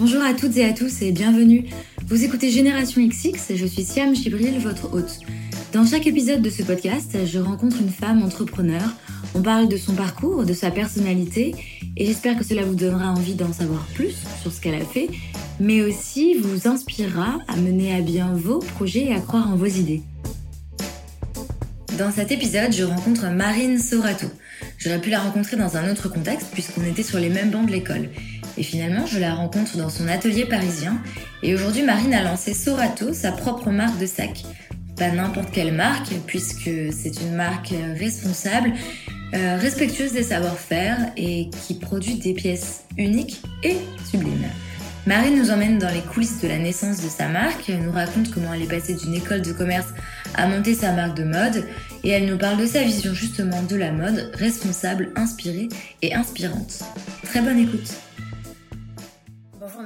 Bonjour à toutes et à tous et bienvenue. Vous écoutez Génération XX je suis Siam Chibril, votre hôte. Dans chaque épisode de ce podcast, je rencontre une femme entrepreneur. On parle de son parcours, de sa personnalité et j'espère que cela vous donnera envie d'en savoir plus sur ce qu'elle a fait, mais aussi vous inspirera à mener à bien vos projets et à croire en vos idées. Dans cet épisode, je rencontre Marine Sorato. J'aurais pu la rencontrer dans un autre contexte puisqu'on était sur les mêmes bancs de l'école. Et finalement, je la rencontre dans son atelier parisien. Et aujourd'hui, Marine a lancé Sorato, sa propre marque de sac. Pas n'importe quelle marque, puisque c'est une marque responsable, euh, respectueuse des savoir-faire et qui produit des pièces uniques et sublimes. Marine nous emmène dans les coulisses de la naissance de sa marque, elle nous raconte comment elle est passée d'une école de commerce à monter sa marque de mode et elle nous parle de sa vision justement de la mode responsable, inspirée et inspirante. Très bonne écoute.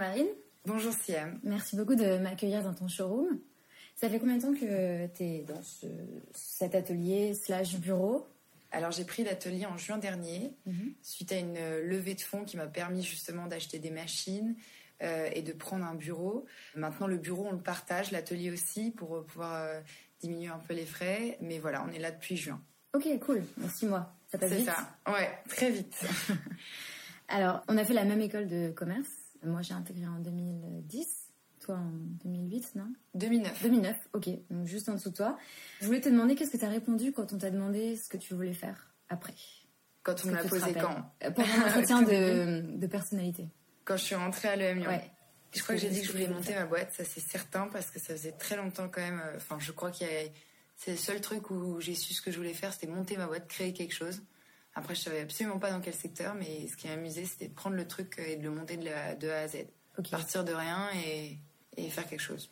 Bonjour Marine. Bonjour Siam. Merci beaucoup de m'accueillir dans ton showroom. Ça fait combien de temps que tu es dans cet atelier slash bureau? Alors j'ai pris l'atelier en juin dernier, mhm. suite à une levée de fonds qui m'a permis justement d'acheter des machines euh, et de prendre un bureau. Maintenant le bureau on le partage, l'atelier aussi, pour pouvoir euh, diminuer un peu les frais. Mais voilà, on est là depuis juin. Ok, cool. Dans six mois. Ça passe vite? C'est ça. Ouais, très vite. Alors, on a fait la même école de commerce. Moi, j'ai intégré en 2010. Toi, en 2008, non? 2009. 2009, ok. Donc, juste en dessous de toi. Je voulais te demander qu'est-ce que tu as répondu quand on t'a demandé ce que tu voulais faire après? Quand on m'a posé quand? Euh, Pendant l'entretien de, de personnalité. Quand je suis rentrée à l'EM Ouais. Je crois que j'ai dit que je voulais monter ma boîte, ça c'est certain, parce que ça faisait très longtemps quand même. Euh, enfin, je crois qu'il y a. C'est le seul truc où j'ai su ce que je voulais faire, c'était monter ma boîte, créer quelque chose. Après, je savais absolument pas dans quel secteur, mais ce qui m'amusait, c'était de prendre le truc et de le monter de, de A à Z. Partir de rien et, et, faire quelque chose.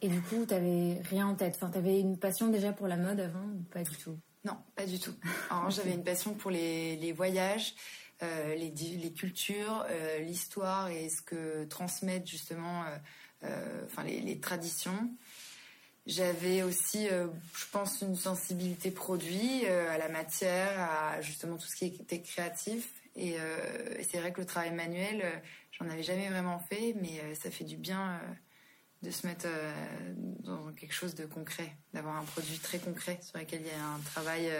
Et du coup, tu n'avais rien en tête Enfin, tu avais une passion déjà pour la mode avant ou pas du tout? Non, pas du tout. Alors, j'avais une passion pour les, les voyages, euh, les, les, cultures, euh, l'histoire et ce que transmettent justement euh, enfin, les, les, traditions. J'avais aussi, je pense, une sensibilité produit à la matière, à justement tout ce qui était créatif. Et, c'est vrai que le travail manuel, j'en avais jamais vraiment fait, mais ça fait du bien de se mettre dans quelque chose de concret, d'avoir un produit très concret sur lequel il y a un travail,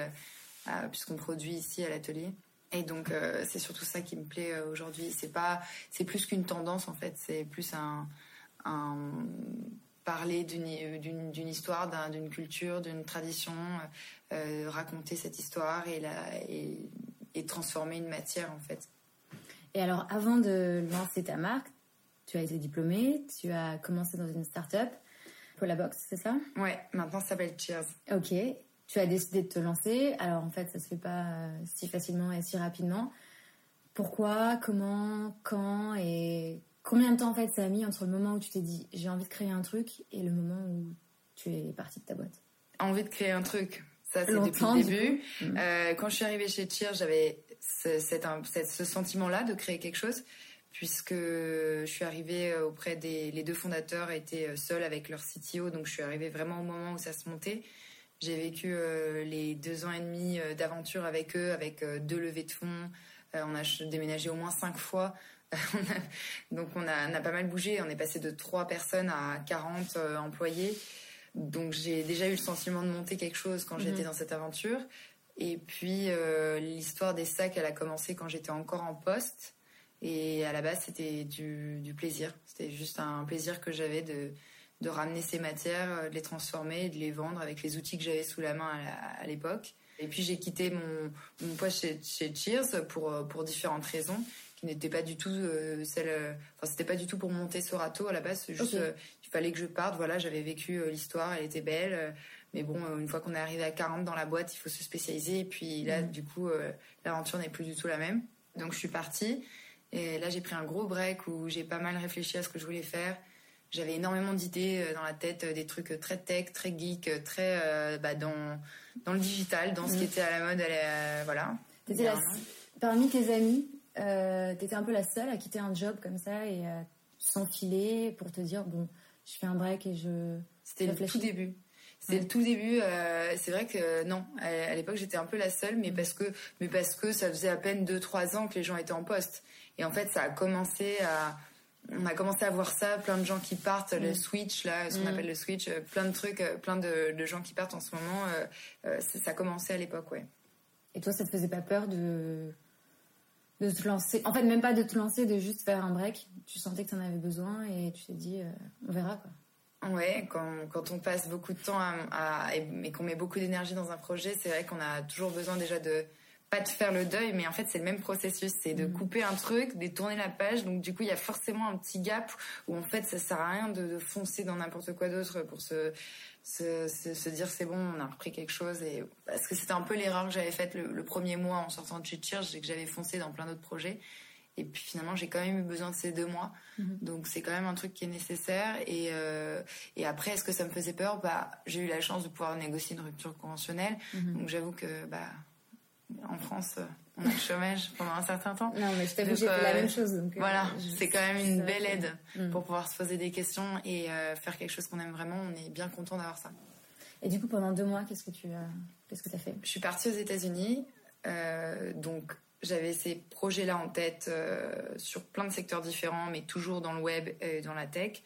puisqu'on produit ici à l'atelier. Et donc euh, c'est surtout ça qui me plaît euh, aujourd'hui. C'est pas, c'est plus qu'une tendance en fait. C'est plus un, parler d'une, d'une, histoire, d'une culture, d'une tradition, euh, raconter cette histoire et, la, et, et, transformer une matière en fait. Et alors avant de lancer ta marque, tu as été diplômée, tu as commencé dans une start-up, Box, c'est ça? Ouais, maintenant ça s'appelle Cheers. Ok tu as décidé de te lancer. Alors en fait, ça se fait pas euh, si facilement et si rapidement. Pourquoi, comment, quand? Et combien de temps en fait ça a mis entre le moment où tu t'es dit j'ai envie de créer un truc et le moment où tu es partie de ta boîte? Envie de créer un truc, ça c'est depuis le début. Mm. Euh, quand je suis arrivée chez Cheer, j'avais ce, ce sentiment-là de créer quelque chose puisque je suis arrivée auprès des les deux fondateurs étaient seuls avec leur CTO, donc je suis arrivée vraiment au moment où ça se montait. J'ai vécu euh, les deux ans et demi euh, d'aventure avec eux, avec euh, deux levées de fonds. on a déménagé au moins cinq fois. donc on a, on a, pas mal bougé. On est passé de trois personnes à 40 employés. Donc j'ai déjà eu le sentiment de monter quelque chose quand j'étais mhm. dans cette aventure. Et puis l'histoire des sacs, elle a commencé quand j'étais encore en poste. Et à la base, c'était du, du plaisir. C'était juste un plaisir que j'avais de de ramener ces matières, euh, de les transformer et de les vendre avec les outils que j'avais sous la main à l'époque. Et puis j'ai quitté mon, mon poste chez, chez, Cheers pour, euh, pour différentes raisons qui n'étaient pas du tout euh, celles. Enfin, c'était pas du tout pour monter Sorato à la base. Juste, il fallait que je parte. Voilà, j'avais vécu l'histoire, elle était belle. mais bon, une fois qu'on est arrivé à 40 dans la boîte, il faut se spécialiser. Et puis là, mm. du coup, l'aventure n'est plus du tout la même. Donc je suis partie. Et là, j'ai pris un gros break où j'ai pas mal réfléchi à ce que je voulais faire. J'avais énormément d'idées euh, dans la tête, euh, des trucs très tech, très geek, très euh, bah, dans, dans le digital, dans ce qui mm. était à la mode. voilà. parmi tes amis, euh, tu étais un peu la seule à quitter un job comme ça et à s'enfiler pour te dire bon, je fais un break et je. C'était le tout début. C'était le tout début. c'est vrai que non, à, l'époque j'étais un peu la seule, mais mm. parce que, mais parce que ça faisait à peine 2-3 ans que les gens étaient en poste. Et en fait, ça a commencé à on a commencé à voir ça, plein de gens qui partent, le mm. switch là, ce qu'on mm. appelle le switch, plein de trucs, plein de, gens qui partent en ce moment. ça a commencé à l'époque, ouais. Et toi, ça te faisait pas peur de de te lancer En fait, même pas de te lancer, de juste faire un break. Tu sentais que tu en avais besoin et tu t'es dit, on verra quoi. Ouais, quand, quand, on passe beaucoup de temps à, et, qu'on met beaucoup d'énergie dans un projet, c'est vrai qu'on a toujours besoin déjà de pas de faire le deuil, mais en fait c'est le même processus, c'est de mm. couper un truc, de tourner la page. Donc du coup il y a forcément un petit gap où en fait ça sert à rien de, foncer dans n'importe quoi d'autre pour se, se, se, dire c'est bon, on a repris quelque chose. Et parce que c'était un peu l'erreur que j'avais faite le, premier mois en sortant de chez c'est que j'avais foncé dans plein d'autres projets. Et puis finalement, j'ai quand même eu besoin de ces deux mois. Mhm. Donc c'est quand même un truc qui est nécessaire. Et, euh, et après, est-ce que ça me faisait peur? Bah, J'ai eu la chance de pouvoir négocier une rupture conventionnelle. Mhm. Donc j'avoue que bah, en France, on a le chômage pendant un certain temps. Non, mais je t'avoue, j'ai fait la même chose. Euh, voilà, c'est quand même une belle aide mhm. pour pouvoir se poser des questions et euh, faire quelque chose qu'on aime vraiment. On est bien content d'avoir ça. Et du coup, pendant deux mois, qu'est-ce que tu as, qu'est-ce que as fait? Je suis partie aux États-Unis. donc j'avais ces projets-là en tête euh, sur plein de secteurs différents, mais toujours dans le web et dans la tech.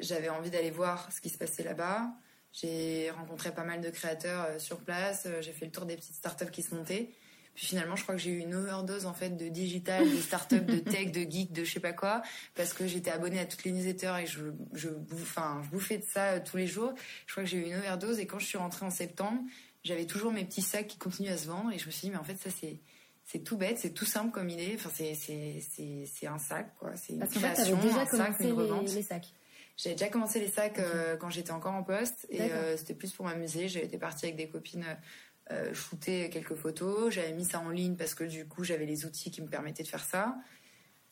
J'avais envie d'aller voir ce qui se passait là-bas. J'ai rencontré pas mal de créateurs euh, sur place. Euh, j'ai fait le tour des petites startups qui se montaient. Puis finalement, je crois que j'ai eu une overdose en fait de digital, de startups, de tech, de geek, de je sais pas quoi, parce que j'étais abonnée à toutes les newsletters et je, je, enfin, je bouffais de ça tous les jours. Je crois que j'ai eu une overdose et quand je suis rentrée en septembre, j'avais toujours mes petits sacs qui continuaient à se vendre et je me suis dit mais en fait ça c'est c'est tout bête, c'est tout simple comme idée. Enfin, c'est un sac, quoi. C'est une création, déjà un sac, une revente. Les, sacs. J'avais déjà commencé les sacs euh, quand j'étais encore en poste et euh, c'était plus pour m'amuser. J'étais partie avec des copines euh, shooter quelques photos. J'avais mis ça en ligne parce que du coup j'avais les outils qui me permettaient de faire ça.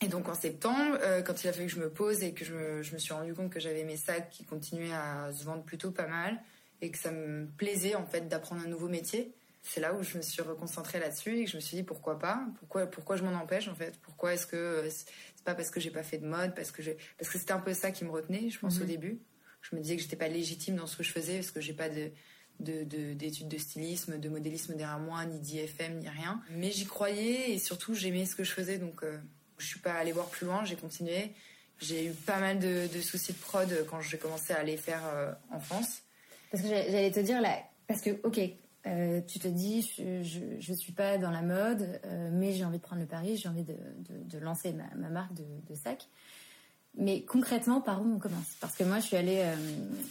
Et donc en septembre, euh, quand il a fallu que je me pose et que je me, je me suis rendu compte que j'avais mes sacs qui continuaient à se vendre plutôt pas mal et que ça me plaisait en fait d'apprendre un nouveau métier c'est là où je me suis reconcentrée là-dessus et que je me suis dit pourquoi pas? Pourquoi pourquoi je m'en empêche en fait? Pourquoi est-ce que euh, c'est pas parce que j'ai pas fait de mode parce que parce que c'était un peu ça qui me retenait je pense au mhm. début je me disais que j'étais pas légitime dans ce que je faisais parce que j'ai pas de d'études de, stylisme, de modélisme derrière moi, ni d'IFM, ni rien. Mais j'y croyais et surtout j'aimais ce que je faisais, donc euh, je suis pas allée voir plus loin, j'ai continué. J'ai eu pas mal de, soucis de prod quand j'ai commencé à les faire euh, en France. Parce que j'allais te dire là, parce que ok, euh, tu te dis, je ne suis pas dans la mode, euh, mais j'ai envie de prendre le pari, j'ai envie de, de, de lancer ma, ma marque de, de, sac. Mais concrètement, par où on commence? Parce que moi, je suis allée euh,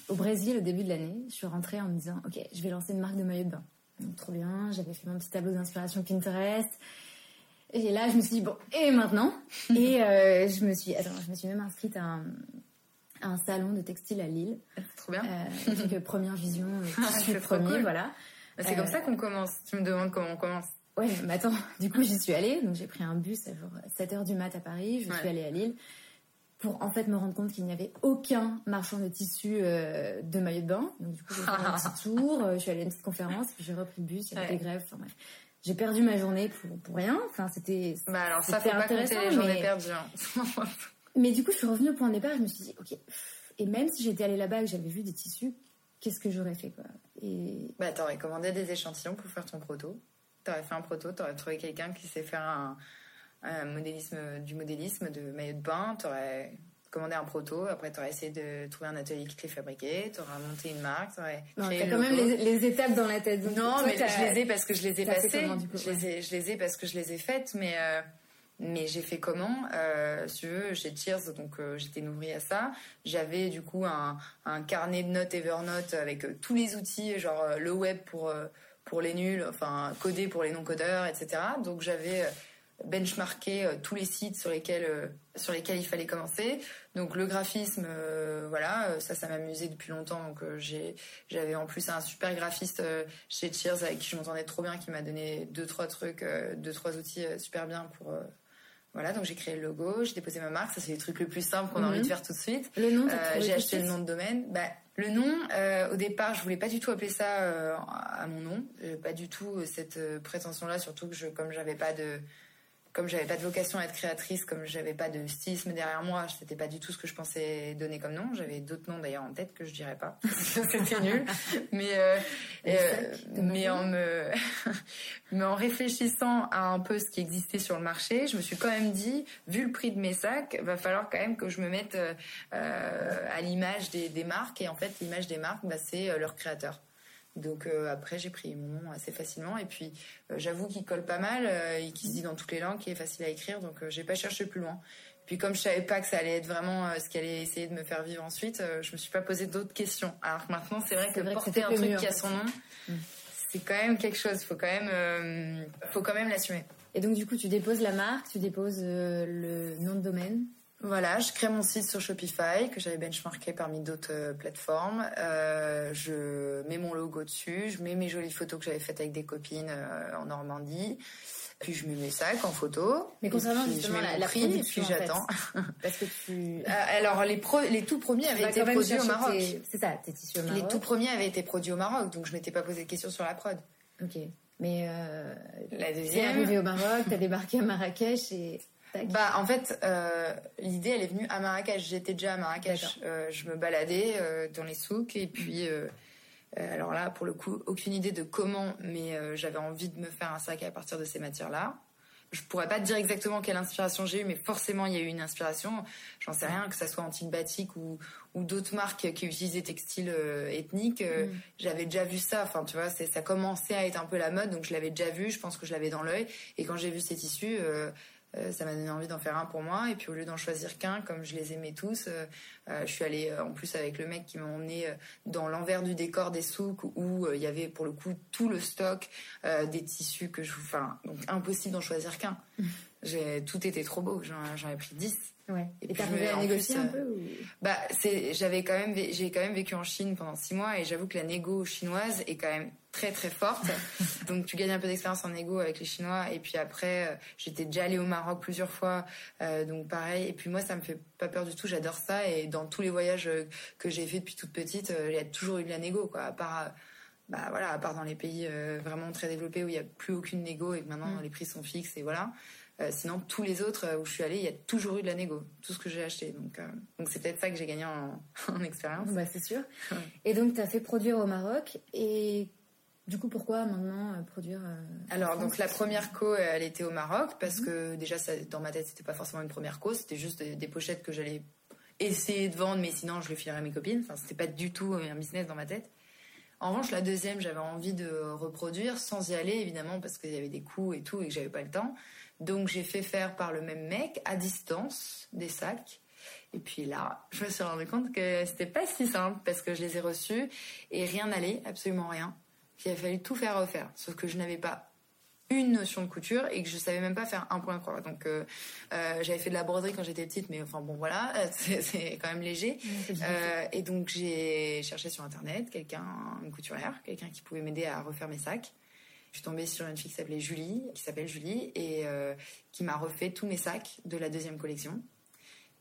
au Brésil au début de l'année. Je suis rentrée en me disant, ok, je vais lancer une marque de maillot de bain. Donc, trop bien, j'avais fait mon petit tableau d'inspiration Pinterest. Et là, je me suis dit, bon, et maintenant? Et je me suis, attends, je me suis même inscrite à un, un salon de textile à Lille. Trop bien. donc, première vision, je suis premier, voilà. Bah, c'est comme euh, ça qu'on commence. Tu me demandes comment on commence. Ouais, mais attends, du coup, j'y suis allée. Donc, j'ai pris un bus à 7h du mat à Paris. Je suis allée à Lille pour en fait me rendre compte qu'il n'y avait aucun marchand de tissu euh, de maillot de bain. Donc, du coup, j'ai fait un petit tour. Euh, je suis allée à une petite conférence. Puis, j'ai repris le bus. Il y avait des grèves. Enfin, bref. J'ai perdu ma journée pour, pour rien. Enfin, c'était. Bah, alors, ça, faut pas compter les journées perdues. Hein. mais du coup, je suis revenue au point de départ. Je me suis dit, OK. Et même si j'étais allée là-bas et que j'avais vu des tissus, qu'est-ce que j'aurais fait quoi? Et... Bah, t'aurais commandé des échantillons pour faire ton proto. T'aurais fait un proto, t'aurais trouvé quelqu'un qui sait faire un, modélisme, du modélisme de maillot de bain, t'aurais commandé un proto, après t'aurais essayé de trouver un atelier qui te les fabriquait, t'aurais monté une marque, t'aurais Non, t'as quand même les, étapes dans la tête. non, mais je les ai parce que je les ai passées. je, les ai, je les ai parce que je les ai faites, mais... Euh, mais j'ai fait comment euh, Si tu veux, chez Cheers, donc euh, j'étais nourrie à ça. J'avais du coup un, un, carnet de notes Evernote avec euh, tous les outils, genre le web pour pour les nuls, enfin codé pour les non-codeurs, etc. Donc j'avais benchmarké tous les sites sur lesquels sur lesquels il fallait commencer. Donc le graphisme, voilà, ça, ça m'amusait depuis longtemps. Donc j'ai, j'avais en plus un super graphiste chez Cheers avec qui je m'entendais trop bien, qui m'a donné deux trois trucs, deux trois outils super bien pour voilà, donc j'ai créé le logo, j'ai déposé ma marque, ça c'est le truc le plus simple qu'on a envie de mhm. faire tout de suite. Le nom, euh, j'ai acheté le nom de domaine. Bah, le nom, euh, au départ, je voulais pas du tout appeler ça euh, à mon nom, pas du tout cette prétention-là, surtout que je, comme j'avais pas de comme j'avais pas de vocation à être créatrice, comme j'avais pas de stylisme derrière moi, c'était pas du tout ce que je pensais donner comme nom. J'avais d'autres noms d'ailleurs en tête que je dirais pas. c'était nul. Mais euh, euh, mais en me mais en réfléchissant à un peu ce qui existait sur le marché, je me suis quand même dit, vu le prix de mes sacs, va falloir quand même que je me mette euh, à l'image des, des, marques. Et en fait, l'image des marques, bah, c'est leur créateur. Donc euh, après, j'ai pris mon nom assez facilement. Et puis, euh, j'avoue qu'il colle pas mal euh, et qu'il se dit dans toutes les langues, qui est facile à écrire. Donc, j'ai pas cherché plus loin. Puis, comme je savais pas que ça allait être vraiment ce qui allait essayer de me faire vivre ensuite, je me suis pas posé d'autres questions. Alors que maintenant, c'est vrai que porter un truc qui a son nom, c'est quand même quelque chose. Faut quand même, faut quand même l'assumer. Et donc, du coup, tu déposes la marque, tu déposes le nom de domaine. Voilà, je crée mon site sur Shopify que j'avais benchmarké parmi d'autres euh, plateformes. Euh, je mets mon logo dessus, je mets mes jolies photos que j'avais faites avec des copines euh, en Normandie. Puis je mets mes sacs en photo. Mais concernant justement je mets la, prix, et puis j'attends. Parce que tu. alors les les tout premiers avaient été produits au Maroc. C'est ça, tes tissus au Maroc. Les tout premiers avaient été produits au Maroc, donc je m'étais pas posé de questions sur la prod. Ok. Mais la deuxième. arrivé au Maroc, t'as débarqué à Marrakech et bah en fait euh, l'idée elle est venue à Marrakech. J'étais déjà à Marrakech. Euh, je me baladais euh, dans les souks et puis alors là pour le coup aucune idée de comment mais j'avais envie de me faire un sac à partir de ces matières là. Je pourrais pas te dire exactement quelle inspiration j'ai eu mais forcément il y a eu une inspiration. J'en sais rien que ça soit antique batik ou ou d'autres marques qui utilisent des textiles ethniques. Mm. J'avais déjà vu ça. Enfin tu vois ça commençait à être un peu la mode donc je l'avais déjà vu. Je pense que je l'avais dans l'œil et quand j'ai vu ces tissus euh, ça m'a donné envie d'en faire un pour moi. Et puis au lieu d'en choisir qu'un, comme je les aimais tous, euh, euh, je suis allée en plus avec le mec qui m'a emmené dans l'envers du décor des souks où il y avait pour le coup tout le stock des tissus que je... Enfin, donc impossible d'en choisir qu'un. tout était trop beau. J'en ai pris 10. Ouais. Et t'as arrivé à négocier un peu Bah, c'est, j'avais quand même, j'ai quand même vécu en Chine pendant six mois et j'avoue que la négo chinoise est quand même très très forte. Donc tu gagnes un peu d'expérience en négo avec les Chinois et puis après, euh, j'étais déjà allée au Maroc plusieurs fois, euh, donc pareil. Et puis moi, ça me fait pas peur du tout. J'adore ça et dans tous les voyages euh, que j'ai fait depuis toute petite, il y a toujours eu de la négo, quoi. À part bah voilà, à part dans les pays vraiment très développés où il y a plus aucune négo et que maintenant mm. les prix sont fixes et voilà. Euh, sinon, tous les autres euh, où je suis allée, il y a toujours eu de la négo, tout ce que j'ai acheté. Donc, euh, donc c'est peut-être ça que j'ai gagné en, expérience. Bah, c'est sûr. Et donc, tu as fait produire au Maroc. Et du coup, pourquoi maintenant produire Alors, donc la première co, elle était au Maroc parce mhm. que déjà, ça, dans ma tête, c'était pas forcément une première co, c'était juste des, pochettes que j'allais essayer de vendre, mais sinon, je le filerais à mes copines. Enfin, c'était pas du tout un business dans ma tête. En revanche, la deuxième, j'avais envie de reproduire sans y aller, évidemment, parce qu'il y avait des coûts et tout, et que j'avais pas le temps. Donc j'ai fait faire par le même mec à distance des sacs. Et puis là, je me suis rendu compte que c'était pas si simple parce que je les ai reçus et rien n'allait, absolument rien. Il a fallu tout faire refaire. Sauf que je n'avais pas une notion de couture et que je savais même pas faire un point croix. Donc euh, euh, j'avais fait de la broderie quand j'étais petite, mais enfin bon voilà, c'est quand même léger. Euh, et donc j'ai cherché sur internet quelqu'un, une couturière, quelqu'un qui pouvait m'aider à refaire mes sacs. Je suis tombée sur une fille qui s'appelait Julie, qui s'appelle Julie, et euh, qui m'a refait tous mes sacs de la deuxième collection.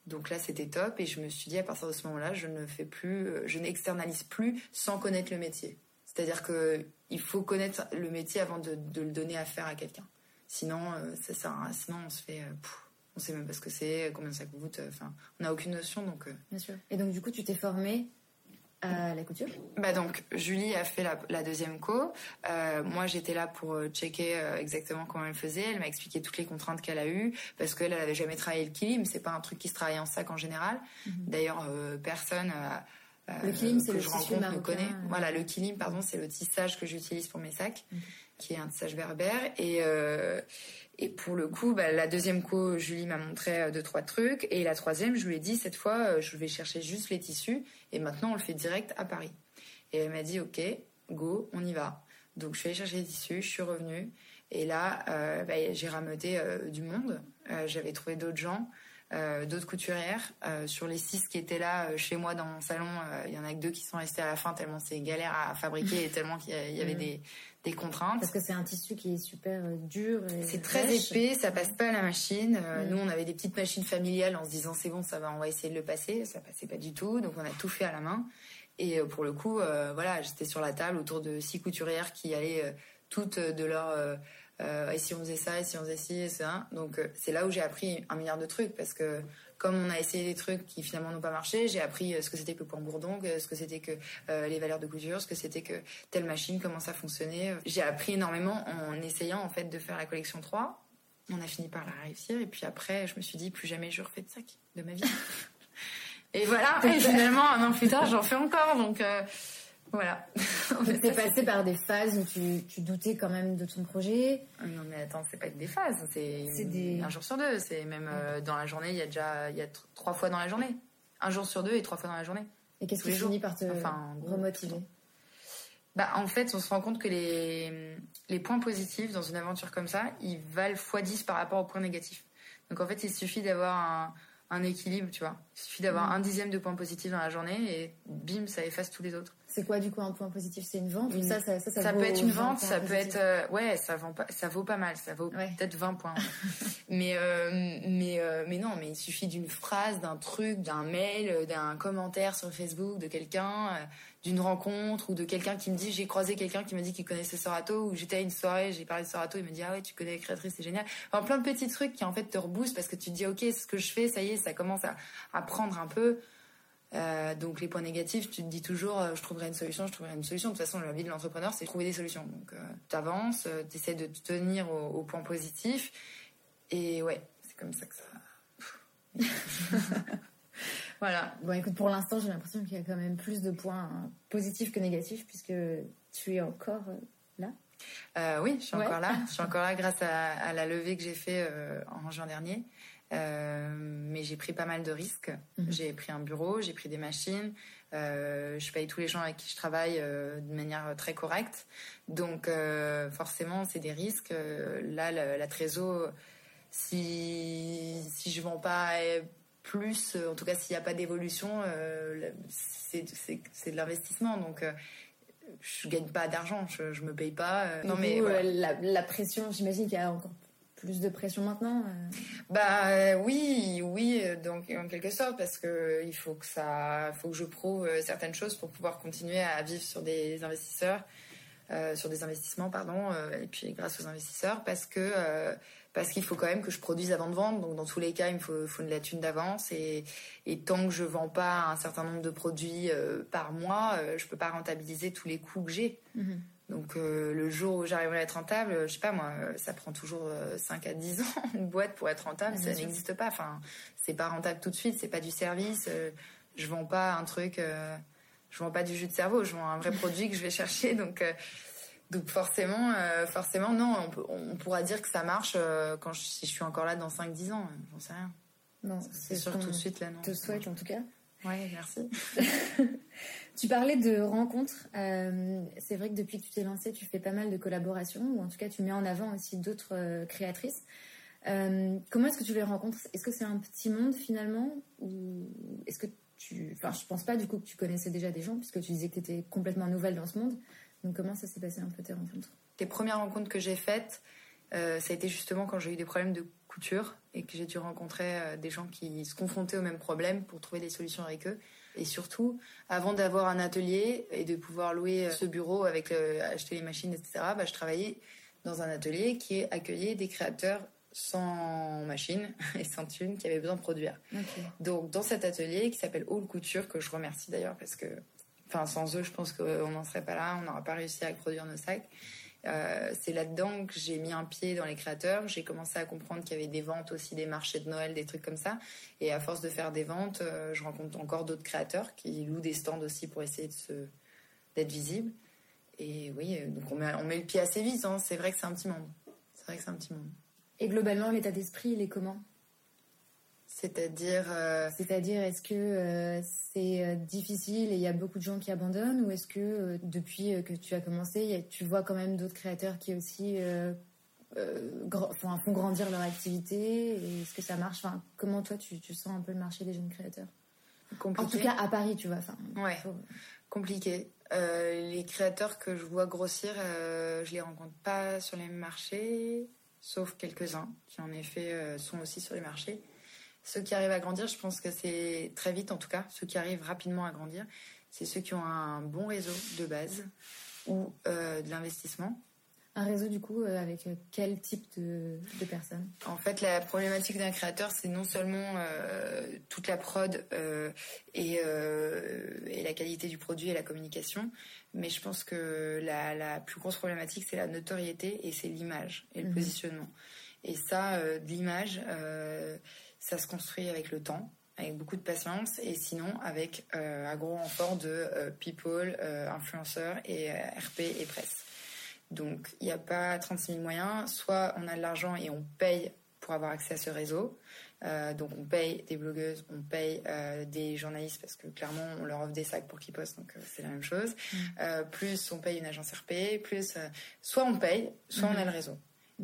Donc là, c'était top, et je me suis dit à partir de ce moment-là, je ne fais plus, euh, je n'externalise plus sans connaître le métier. C'est-à-dire que il faut connaître le métier avant de, le donner à faire à quelqu'un. Sinon, euh, ça Sinon, on se fait, on sait même pas ce que c'est, combien ça coûte. Enfin, on n'a aucune notion, donc. Bien sûr. Et donc, du coup, tu t'es formée à la couture Bah donc Julie a fait la, deuxième co. Euh, moi j'étais là pour euh, checker euh, exactement comment elle faisait. Elle m'a expliqué toutes les contraintes qu'elle a eues parce qu'elle elle avait jamais travaillé le kilim. C'est pas un truc qui se travaille en sac en général. Mhm. D'ailleurs personne. le kilim c'est le tissu marocain. Connaît. Voilà le kilim pardon c'est le tissage que j'utilise pour mes sacs, qui est un tissage berbère et et pour le coup, bah, la deuxième co, Julie m'a montré euh, deux, trois trucs. Et la troisième, je lui ai dit, cette fois, euh, je vais chercher juste les tissus. Et maintenant, on le fait direct à Paris. Et elle m'a dit, OK, go, on y va. Donc, je suis allée chercher les tissus, je suis revenue. Et là, euh, bah, j'ai rameuté du monde. J'avais trouvé d'autres gens. d'autres couturières. sur les six qui étaient là chez moi dans mon salon, il y en a que deux qui sont restés à la fin tellement c'est galère à fabriquer et tellement qu'il y, avait mm. des, des contraintes. Parce que c'est un tissu qui est super euh, dur. C'est très épais, ça passe pas à la machine. Euh, nous, on avait des petites machines familiales en se disant c'est bon, ça va, on va essayer de le passer. Ça passait pas du tout, donc on a tout fait à la main. Et euh, pour le coup, voilà, j'étais sur la table autour de six couturières qui allaient toutes de leur et si on faisait ça, et si on faisait ci, et ça. Donc c'est là où j'ai appris un milliard de trucs parce que comme on a essayé des trucs qui finalement n'ont pas marché, j'ai appris ce que c'était que le point bourdon, ce que c'était que les valeurs de couture, ce que c'était que telle machine, comment ça fonctionnait. J'ai appris énormément en essayant en fait de faire la collection 3. On a fini par la réussir et puis après je me suis dit plus jamais je refais de sac de ma vie. et voilà, et finalement un an plus tard j'en fais encore donc voilà. T'es passé par des phases où tu, doutais quand même de ton projet. Ah, non mais attends, c'est pas que des phases, c'est des... un jour sur deux. C'est même euh, dans la journée, il y a déjà il y a trois fois dans la journée, un jour sur deux et trois fois dans la journée. Et qu'est-ce qui finit par te remotiver bah, en fait, on se rend compte que les, les points positifs dans une aventure comme ça, ils valent x10 par rapport aux points négatifs. Donc en fait, il suffit d'avoir un, un équilibre, tu vois. Il suffit d'avoir mm. un dixième de points positifs dans la journée et bim, ça efface tous les autres. C'est quoi du coup un point positif? C'est une vente ça, ça, ça, ça, peut être une vente, ça peut être euh, ouais, ça vend pas, ça vaut pas mal, ça vaut peut-être 20 points. mais euh, mais euh, mais non, mais il suffit d'une phrase, d'un truc, d'un mail, d'un commentaire sur Facebook de quelqu'un d'une rencontre ou de quelqu'un qui me dit j'ai croisé quelqu'un qui m'a dit qu'il connaissait Sorato ou j'étais à une soirée j'ai parlé de Sorato il me dit ah ouais tu connais la créatrice c'est génial. Enfin plein de petits trucs qui en fait te reboostent parce que tu te dis ok ce que je fais ça y est ça commence à, à prendre un peu. Euh, donc les points négatifs tu te dis toujours euh, je trouverai une solution je trouverai une solution. De toute façon la vie de l'entrepreneur c'est trouver des solutions. Donc euh, tu avances tu essaies de te tenir aux au points positifs et ouais c'est comme ça que ça Voilà. Bon, écoute, pour l'instant, j'ai l'impression qu'il y a quand même plus de points hein, positifs que négatifs, puisque tu es encore euh, là? Euh, oui, je suis encore là. Je suis encore là grâce à, la levée que j'ai fait euh, en juin dernier. mais j'ai pris pas mal de risques. Mhm. J'ai pris un bureau, j'ai pris des machines. je paye tous les gens avec qui je travaille de manière très correcte. Donc forcément, c'est des risques. là, la, la trésor, si si je vends pas plus, euh, en tout cas s'il n'y a pas d'évolution, euh, c'est de l'investissement. Donc euh, je gagne pas d'argent, je, je me paye pas. non mais la, pression, j'imagine qu'il y a encore plus de pression maintenant. Bah oui, oui, donc en quelque sorte parce que il faut que ça, faut que je prouve certaines choses pour pouvoir continuer à vivre sur des investisseurs, sur des investissements pardon, et puis grâce aux investisseurs parce que parce qu'il faut quand même que je produise avant de vendre. Donc dans tous les cas, il me faut, faut de la thune d'avance et, et, tant que je vends pas un certain nombre de produits euh, par mois, euh, je peux pas rentabiliser tous les coûts que j'ai. Mhm. Donc euh, le jour où j'arriverai à être rentable, je sais pas moi, ça prend toujours 5 à 10 ans une boîte pour être rentable, ça n'existe pas. Enfin, c'est pas rentable tout de suite, c'est pas du service. je vends pas un truc, je vends pas du jus de cerveau, je vends un vrai produit que je vais chercher. Donc donc forcément, euh, forcément, non, on, pourra dire que ça marche euh, quand je, si je suis encore là dans 5-10 ans, j'en sais rien. Non, c'est sûr tout de suite là. Non. Te souhaite en tout cas. Ouais, merci. tu parlais de rencontres. Euh, c'est vrai que depuis que tu t'es lancée, tu fais pas mal de collaborations, ou en tout cas tu mets en avant aussi d'autres créatrices. comment est-ce que tu les rencontres? Est-ce que c'est un petit monde finalement, ou est-ce que tu, enfin, je pense pas du coup que tu connaissais déjà des gens, puisque tu disais que tu étais complètement nouvelle dans ce monde. Donc comment ça s'est passé un peu tes rencontres? Les premières rencontres que j'ai faites, euh, ça a été justement quand j'ai eu des problèmes de couture et que j'ai dû rencontrer euh, des gens qui se confrontaient aux mêmes problèmes pour trouver des solutions avec eux. Et surtout, avant d'avoir un atelier et de pouvoir louer euh, ce bureau avec acheter les machines, etc., bah, je travaillais dans un atelier qui accueillait des créateurs sans machine et sans thune qui avaient besoin de produire. Donc dans cet atelier qui s'appelle All Couture, que je remercie d'ailleurs parce que Enfin, sans eux, je pense qu'on n'en serait pas là, on n'aurait pas réussi à produire nos sacs. Euh, c'est là-dedans que j'ai mis un pied dans les créateurs. J'ai commencé à comprendre qu'il y avait des ventes aussi, des marchés de Noël, des trucs comme ça. Et à force de faire des ventes, euh, je rencontre encore d'autres créateurs qui louent des stands aussi pour essayer d'être visibles. Et oui, euh, donc on met, on met le pied assez vite. Hein. C'est vrai que c'est un petit monde. C'est vrai que c'est un petit monde. Et globalement, l'état d'esprit, il est comment? C'est-à-dire, euh, c'est-à-dire, est-ce que euh, c'est euh, difficile et il y a beaucoup de gens qui abandonnent, ou est-ce que depuis que tu as commencé, tu vois quand même d'autres créateurs qui aussi font, grandir leur activité Est-ce que ça marche? Enfin, Comment toi tu, sens un peu le marché des jeunes créateurs? Compliqué. En tout cas à Paris, tu vois. Enfin, ouais. Compliqué. les créateurs que je vois grossir, je les rencontre pas sur les marchés, sauf quelques-uns qui en effet sont aussi sur les marchés. Ceux qui arrivent à grandir, je pense que c'est très vite en tout cas, ceux qui arrivent rapidement à grandir, c'est ceux qui ont un bon réseau de base ou euh, de l'investissement. Un réseau, du coup, euh, avec euh, quel type de, personnes? En fait, la problématique d'un créateur, c'est non seulement euh, toute la prod et, la qualité du produit et la communication, mais je pense que la, plus grosse problématique, c'est la notoriété et c'est l'image et le mhm. positionnement. Et ça, l'image, ça se construit avec le temps avec beaucoup de patience et sinon avec un gros renfort de people, influenceurs et RP et presse. Donc, il n'y a pas 36 000 moyens. Soit on a de l'argent et on paye pour avoir accès à ce réseau. Euh, donc, on paye des blogueuses, on paye euh, des journalistes parce que clairement, on leur offre des sacs pour qu'ils postent, donc euh, c'est la même chose. Mm. plus on paye une agence RP, plus soit on paye, soit on a le réseau.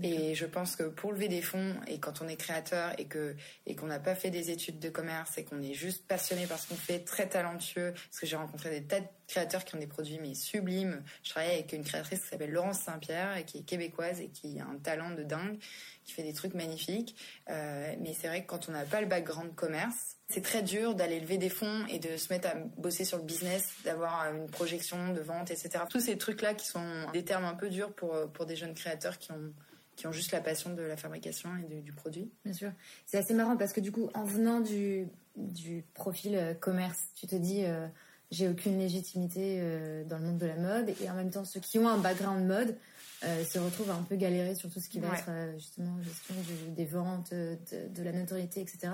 Et je pense que pour lever des fonds, et quand on est créateur et que et qu'on n'a pas fait des études de commerce et qu'on est juste passionné par ce qu'on fait, très talentueux, parce que j'ai rencontré des tas de créateurs qui ont des produits mais sublimes. Je travaille avec une créatrice qui s'appelle Laurence Saint-Pierre et qui est québécoise et qui a un talent de dingue, qui fait des trucs magnifiques. Euh, mais c'est vrai que quand on n'a pas le background commerce, c'est très dur d'aller lever des fonds et de se mettre à bosser sur le business, d'avoir une projection de vente, etc. Tous ces trucs-là qui sont des termes un peu durs pour, pour des jeunes créateurs qui ont qui ont juste la passion de la fabrication et du produit. Bien sûr. C'est assez marrant parce que du coup, en venant du, du profil euh, commerce, tu te dis, euh, j'ai aucune légitimité euh, dans le monde de la mode et en même temps, ceux qui ont un background mode se retrouvent un peu galérer sur tout ce qui va être justement gestion des ventes, de, la notoriété, etc.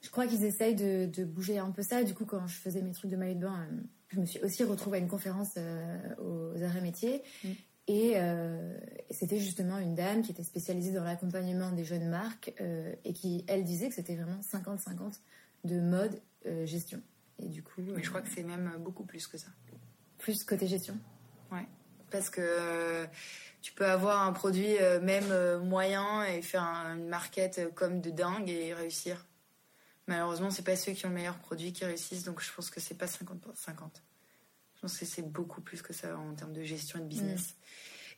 Je crois qu'ils essayent de, de, bouger un peu ça. Du coup, quand je faisais mes trucs de maillot de bain, je me suis aussi retrouvée à une conférence aux arrêts métiers. Mm. Euh, et c'était justement une dame qui était spécialisée dans l'accompagnement des jeunes marques euh, et qui, elle, disait que c'était vraiment 50-50 de mode euh, gestion. Et du coup. Mais je crois que c'est même beaucoup plus que ça. Plus côté gestion Ouais. Parce que tu peux avoir un produit même moyen et faire une market comme de dingue et réussir. Malheureusement, c'est pas ceux qui ont le meilleur produit qui réussissent, donc je pense que c'est pas 50 50. Je pense que c'est beaucoup plus que ça en termes de gestion et de business.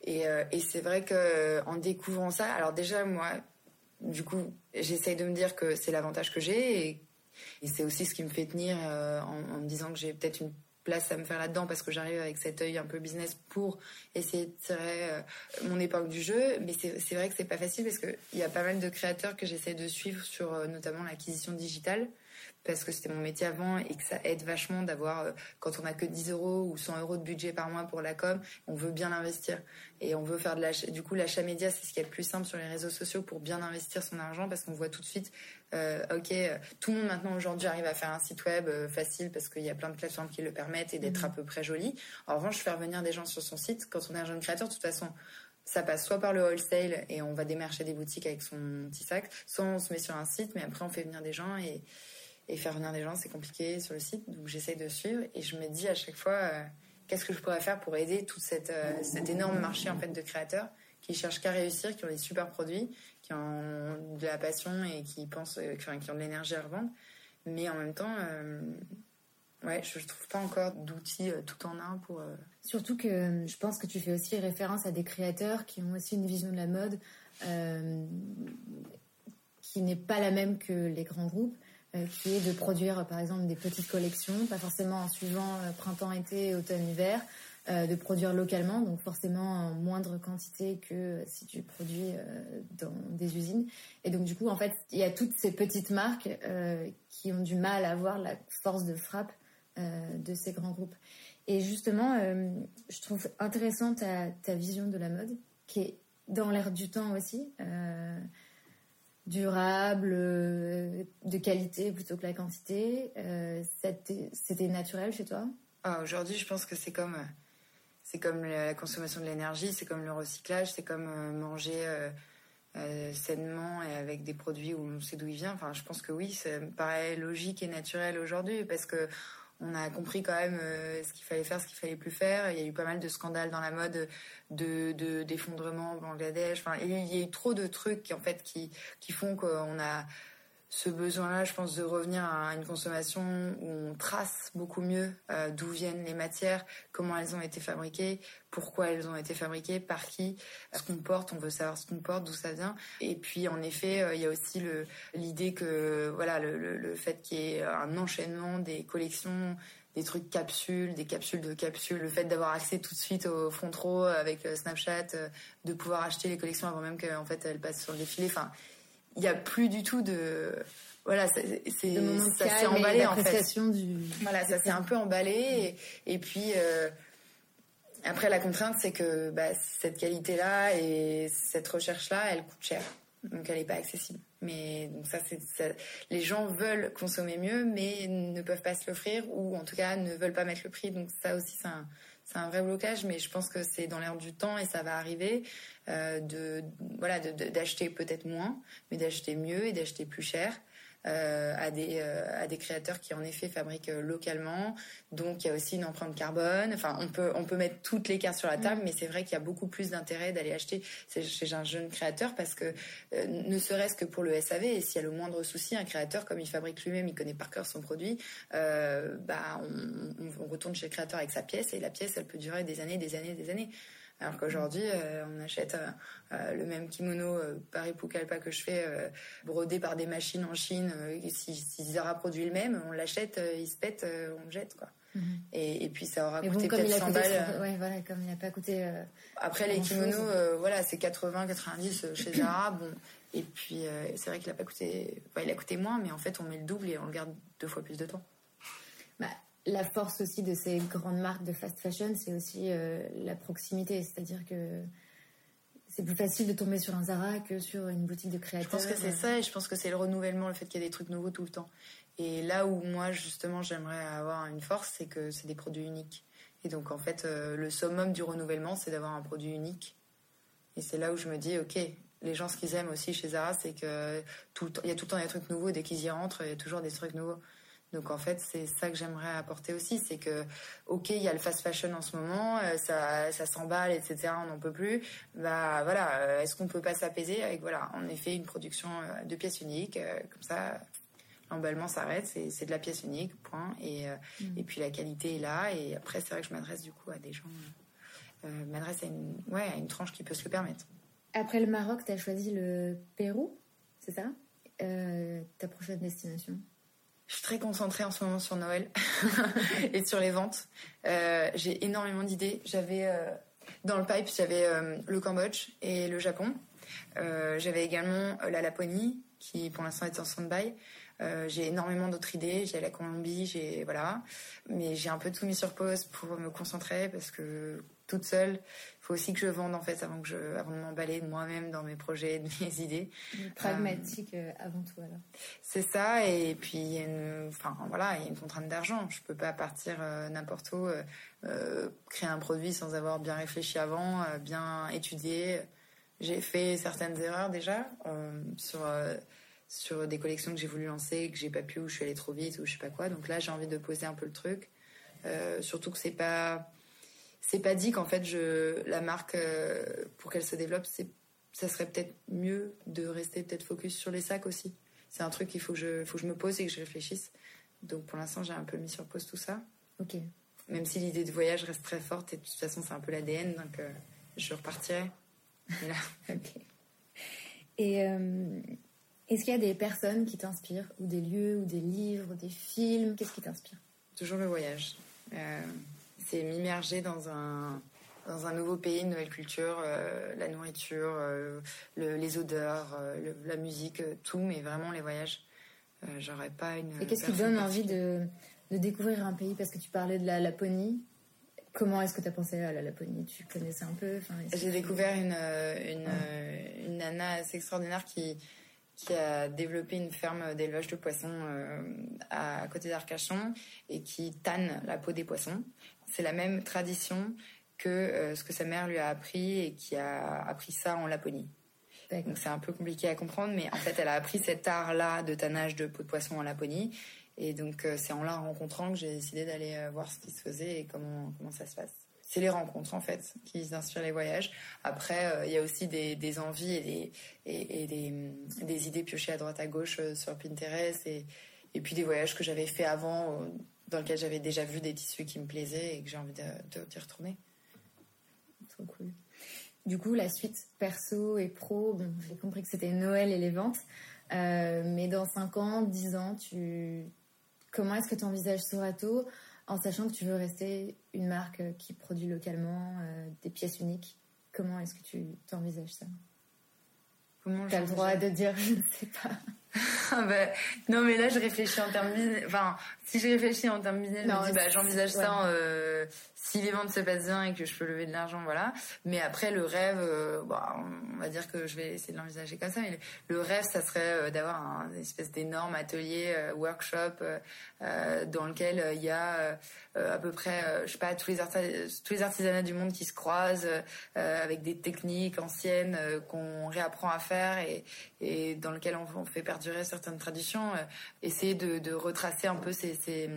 Mm. Euh, et, c'est vrai que en découvrant ça, alors déjà moi, du coup, j'essaye de me dire que c'est l'avantage que j'ai et, c'est aussi ce qui me fait tenir euh, en, me disant que j'ai peut-être une place à me faire là-dedans parce que j'arrive avec cet œil un peu business pour essayer de tirer euh, mon épingle du jeu. Mais c'est vrai que c'est pas facile parce qu'il y a pas mal de créateurs que j'essaie de suivre sur notamment l'acquisition digitale parce que c'était mon métier avant et que ça aide vachement d'avoir, euh, quand on a que 10 euros ou 100 euros de budget par mois pour la com, on veut bien l'investir. Et on veut faire de l'achat. Du coup, l'achat média, c'est ce qui est le plus simple sur les réseaux sociaux pour bien investir son argent parce qu'on voit tout de suite, euh, ok, euh, tout le monde maintenant aujourd'hui arrive à faire un site web facile parce qu'il y a plein de plateformes qui le permettent et d'être mmh. à peu près joli. En revanche, faire venir des gens sur son site, quand on est un jeune créateur, de toute façon, ça passe soit par le wholesale et on va démarcher des boutiques avec son petit sac, soit on se met sur un site, mais après on fait venir des gens et, et faire venir des gens, c'est compliqué sur le site. Donc j'essaye de suivre et je me dis à chaque fois euh, qu'est-ce que je pourrais faire pour aider tout cette, euh, cet énorme marché en fait de créateurs qui cherchent qu'à réussir, qui ont des super produits, qui ont de la passion et qui pensent, euh, qui, ont de l'énergie à revendre. Mais en même temps, ouais, je, ne trouve pas encore d'outils tout en un pour. Surtout que je pense que tu fais aussi référence à des créateurs qui ont aussi une vision de la mode qui n'est pas la même que les grands groupes euh, qui est de produire par exemple des petites collections, pas forcément en suivant euh, printemps, été, automne, hiver, euh, de produire localement, donc forcément en moindre quantité que si tu produis dans des usines. Et donc du coup, en fait, il y a toutes ces petites marques qui ont du mal à avoir la force de frappe de ces grands groupes. Et justement, je trouve intéressante ta, ta, vision de la mode, qui est dans l'air du temps aussi durable, euh, de qualité plutôt que la quantité. Euh, c'était naturel chez toi? Ah, Aujourd'hui, je pense que c'est comme, c'est comme la consommation de l'énergie, c'est comme le recyclage, c'est comme euh, manger sainement et avec des produits où on sait d'où il vient. Enfin, je pense que oui, ça me paraît logique et naturel aujourd'hui parce que on a compris quand même euh, ce qu'il fallait faire, ce qu'il fallait plus faire. Il y a eu pas mal de scandales dans la mode, de d'effondrement au Bangladesh. Il y a eu trop de trucs en fait qui qui font qu'on a ce besoin-là, je pense, de revenir à une consommation où on trace beaucoup mieux euh, d'où viennent les matières, comment elles ont été fabriquées, pourquoi elles ont été fabriquées, par qui, ce qu'on porte, on veut savoir ce qu'on porte, d'où ça vient. Et puis, en effet, euh, il y a aussi l'idée que, voilà, le, fait qu'il y ait un enchaînement des collections des trucs capsules, des capsules de capsules, le fait d'avoir accès tout de suite au front row avec Snapchat, de pouvoir acheter les collections avant même qu'en fait elles passent sur le défilé. Il n'y a plus du tout de voilà, c'est ça s'est emballé en fait. Du... Voilà, ça s'est un peu emballé et, puis euh, après la contrainte c'est que bah, cette qualité-là et cette recherche-là, elle coûte cher, donc elle n'est pas accessible. Mais donc ça c'est les gens veulent consommer mieux, mais ne peuvent pas se l'offrir ou en tout cas ne veulent pas mettre le prix. Donc ça aussi c'est un c'est un vrai blocage, mais je pense que c'est dans l'air du temps et ça va arriver euh, de voilà d'acheter peut-être moins, mais d'acheter mieux et d'acheter plus cher. Euh, à, des, euh, à des créateurs qui en effet fabriquent euh, localement. Donc il y a aussi une empreinte carbone. Enfin, on peut, on peut mettre toutes les cartes sur la table, mm. mais c'est vrai qu'il y a beaucoup plus d'intérêt d'aller acheter chez un jeune créateur parce que ne serait-ce que pour le SAV, et s'il y a le moindre souci, un créateur, comme il fabrique lui-même, il connaît par cœur son produit, bah, on, on, retourne chez le créateur avec sa pièce et la pièce, elle peut durer des années, des années, des années. Alors qu'aujourd'hui, euh, on achète euh, euh, le même kimono Paris Pucallpa que je fais, brodé par des machines en Chine. si, si Zara produit le même, on l'achète, il se pète, on le jette, quoi. Mhm. Et, et, puis ça aura coûté peut-être 100 balles. Ouais, voilà, comme il n'a pas coûté. Après les kimonos, voilà, c'est 80, 90 chez Zara. bon, et puis c'est vrai qu'il a pas coûté, il a coûté moins, mais en fait on met le double et on le garde deux fois plus de temps. Bah, la force aussi de ces grandes marques de fast fashion, c'est aussi euh, la proximité. C'est-à-dire que c'est plus facile de tomber sur un Zara que sur une boutique de créateurs. Je pense que c'est ça et je pense que c'est le renouvellement, le fait qu'il y ait des trucs nouveaux tout le temps. Et là où moi, justement, j'aimerais avoir une force, c'est que c'est des produits uniques. Et donc, en fait, euh, le summum du renouvellement, c'est d'avoir un produit unique. Et c'est là où je me dis, OK, les gens, ce qu'ils aiment aussi chez Zara, c'est que tout y a tout le temps des trucs nouveaux. Dès qu'ils y rentrent, il y a toujours des trucs nouveaux. Donc en fait, c'est ça que j'aimerais apporter aussi, c'est que ok, il y a le fast fashion en ce moment, euh, ça, ça s'emballe, etc. On n'en peut plus. Bah voilà, euh, est-ce qu'on peut pas s'apaiser avec voilà, en effet, une production euh, de pièces uniques, comme ça, l'emballement s'arrête, c'est de la pièce unique, point. Et mm. et puis la qualité est là. Et après, c'est vrai que je m'adresse du coup à des gens, m'adresse à une ouais à une tranche qui peut se le permettre. Après le Maroc, tu as choisi le Pérou, c'est ça? Ta prochaine destination? Je suis très concentrée en ce moment sur Noël et sur les ventes. Euh, j'ai énormément d'idées. J'avais euh, dans le pipe, j'avais euh, le Cambodge et le Japon. j'avais également la Laponie qui pour l'instant est en stand-by. j'ai énormément d'autres idées. J'ai la Colombie, j'ai voilà, mais j'ai un peu tout mis sur pause pour me concentrer parce que toute seule, faut aussi que je vende en fait avant que je, avant de m'emballer moi-même dans mes projets, mes idées. Pragmatique euh, avant tout alors. C'est ça et puis il y a une, enfin voilà, il y a une contrainte d'argent. Je peux pas partir euh, n'importe où, euh, créer un produit sans avoir bien réfléchi avant, bien étudié. J'ai fait certaines erreurs déjà sur sur des collections que j'ai voulu lancer, que j'ai pas pu, ou je suis allée trop vite, ou je sais pas quoi. Donc là, j'ai envie de poser un peu le truc. surtout que c'est pas c'est pas dit qu'en fait je la marque euh, pour qu'elle se développe c'est ça serait peut-être mieux de rester peut-être focus sur les sacs aussi. C'est un truc qu'il faut que je faut que je me pose et que je réfléchisse. Donc pour l'instant j'ai un peu mis sur pause tout ça. Ok. Même si l'idée de voyage reste très forte et de toute façon c'est un peu l'ADN donc euh, je repartirai. Et là ok. Et euh, est-ce qu'il y a des personnes qui t'inspirent? Ou des lieux ou des livres des films? Qu'est-ce qui t'inspire? Toujours le voyage c'est m'immerger dans un dans un nouveau pays, une nouvelle culture, euh, la nourriture, euh, les odeurs, euh, la musique, tout, mais vraiment les voyages. J'aurais pas une. Et qu'est-ce qui donne envie de, de, découvrir un pays? Parce que tu parlais de la Laponie. Comment est-ce que tu as pensé à la Laponie? Tu connaissais un peu? J'ai découvert une, une, une, nana assez extraordinaire qui, qui a développé une ferme d'élevage de poissons à, à, côté d'Arcachon et qui tanne la peau des poissons c'est la même tradition que euh, ce que sa mère lui a appris et qui a appris ça en Laponie. Donc c'est un peu compliqué à comprendre, mais en fait elle a appris cet art-là de tannage de peau de poisson en Laponie. Et donc euh, c'est en la rencontrant que j'ai décidé d'aller euh, voir ce qui se faisait et comment, comment ça se passe. C'est les rencontres en fait qui inspirent les voyages. Après, il y a aussi des, envies et, des, et, des, idées piochées à droite à gauche sur Pinterest et, et puis des voyages que j'avais fait avant dans lequel j'avais déjà vu des tissus qui me plaisaient et que j'ai envie de, d'y retourner. Trop cool. Du coup, la suite perso et pro, bon, j'ai compris que c'était Noël et les ventes. Euh, mais dans 5 ans, 10 ans, tu... comment est-ce que tu envisages Sorato en sachant que tu veux rester une marque qui produit localement des pièces uniques? Comment est-ce que tu t'envisages ça? Comment T'as le droit de dire je ne sais pas. Ah bah, non, mais là, je réfléchis en termes business. Enfin, si je réfléchis en termes business, je me dis, bah, j'envisage ça euh, si les ventes se passent bien et que je peux lever de l'argent, voilà. Mais après, le rêve, euh, bah, on va dire que je vais essayer de l'envisager comme ça. Mais le, rêve, ça serait euh, d'avoir un espèce d'énorme atelier, workshop, dans lequel il y a à peu près, je sais pas, tous les, tous les artisanats du monde qui se croisent avec des techniques anciennes qu'on réapprend à faire et, et dans lequel on, on fait perdurer certaines traditions, essayer de, retracer un peu ces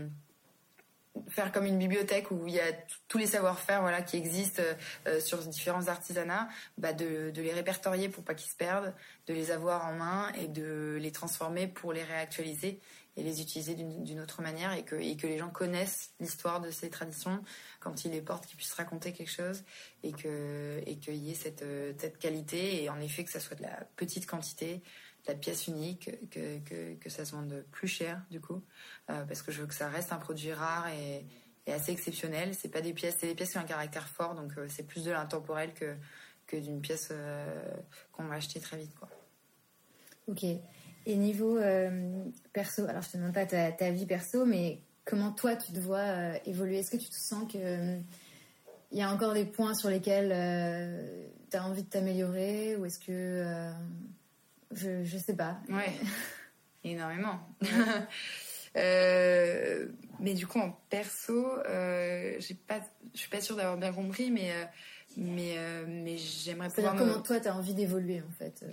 faire comme une bibliothèque où il y a tous les savoir-faire voilà qui existent euh, sur différents artisanats, bah de, les répertorier pour pas qu'ils se perdent, de les avoir en main et de les transformer pour les réactualiser et les utiliser d'une autre manière et que, et que les gens connaissent l'histoire de ces traditions quand ils les portent, qu'ils puissent raconter quelque chose et que et qu'il y ait cette, euh, cette qualité et en effet que ça soit de la petite quantité la pièce unique, que, que, ça se vende plus cher du coup, euh, parce que je veux que ça reste un produit rare et, assez exceptionnel. C'est pas des pièces, c'est des pièces qui ont un caractère fort, donc euh, c'est plus de l'intemporel que, que d'une pièce euh, qu'on va acheter très vite. Quoi. Ok. Et niveau perso, alors je te demande pas ta, ta, vie perso, mais comment toi tu te vois évoluer? Est-ce que tu te sens que il y a encore des points sur lesquels tu as envie de t'améliorer? Ou est-ce que je, je sais pas. Ouais, énormément. Euh, mais du coup, en perso, euh, j'ai pas, je suis pas sûre d'avoir bien compris, mais, euh, mais, mais j'aimerais pouvoir. comment toi, tu as envie d'évoluer en fait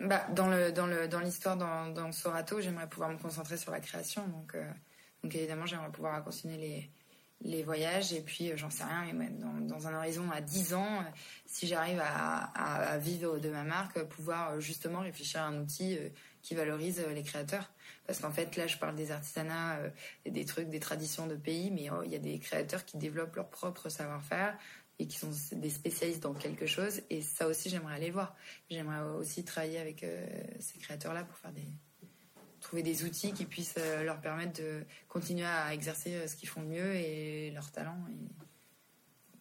bah, dans le dans le dans l'histoire dans, dans Sorato, j'aimerais pouvoir me concentrer sur la création. Donc donc évidemment, j'aimerais pouvoir continuer les les voyages et puis j'en sais rien mais dans, dans, un horizon à 10 ans si j'arrive à, vivre de ma marque pouvoir justement réfléchir à un outil qui valorise les créateurs parce qu'en fait, là, je parle des artisanats, euh, des trucs, des traditions de pays, mais oh, il y a des créateurs qui développent leur propre savoir-faire et qui sont des spécialistes dans quelque chose. Et ça aussi, j'aimerais aller voir. J'aimerais aussi travailler avec euh, ces créateurs-là pour faire des trouver des outils qui puissent euh, leur permettre de continuer à exercer ce qu'ils font mieux et leur talent. Et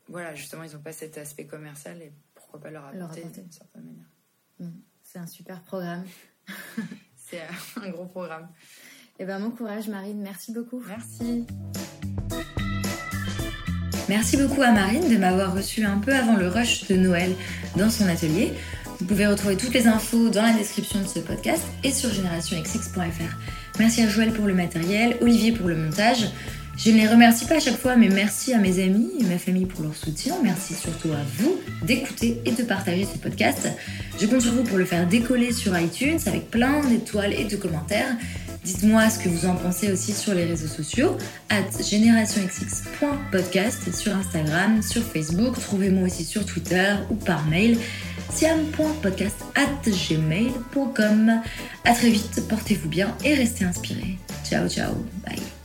voilà, justement, ils n'ont pas cet aspect commercial et pourquoi pas leur apporter, d'une certaine manière. Mmh. C'est un super programme. c'est un gros programme. Eh ben, bon courage, Marine. Merci beaucoup. Merci. Merci beaucoup à Marine de m'avoir reçu un peu avant le rush de Noël dans son atelier. Vous pouvez retrouver toutes les infos dans la description de ce podcast et sur générationxx.fr. Merci à Joël pour le matériel, Olivier pour le montage. Je ne les remercie pas à chaque fois, mais merci à mes amis et ma famille pour leur soutien. Merci surtout à vous d'écouter et de partager ce podcast. Je compte sur vous pour le faire décoller sur iTunes avec plein d'étoiles et de commentaires. Dites-moi ce que vous en pensez aussi sur les réseaux sociaux, at générationxx.podcast sur Instagram, sur Facebook, trouvez-moi aussi sur Twitter ou par mail siam.podcast at gmail.com. A très vite, portez-vous bien et restez inspirés. Ciao ciao, bye.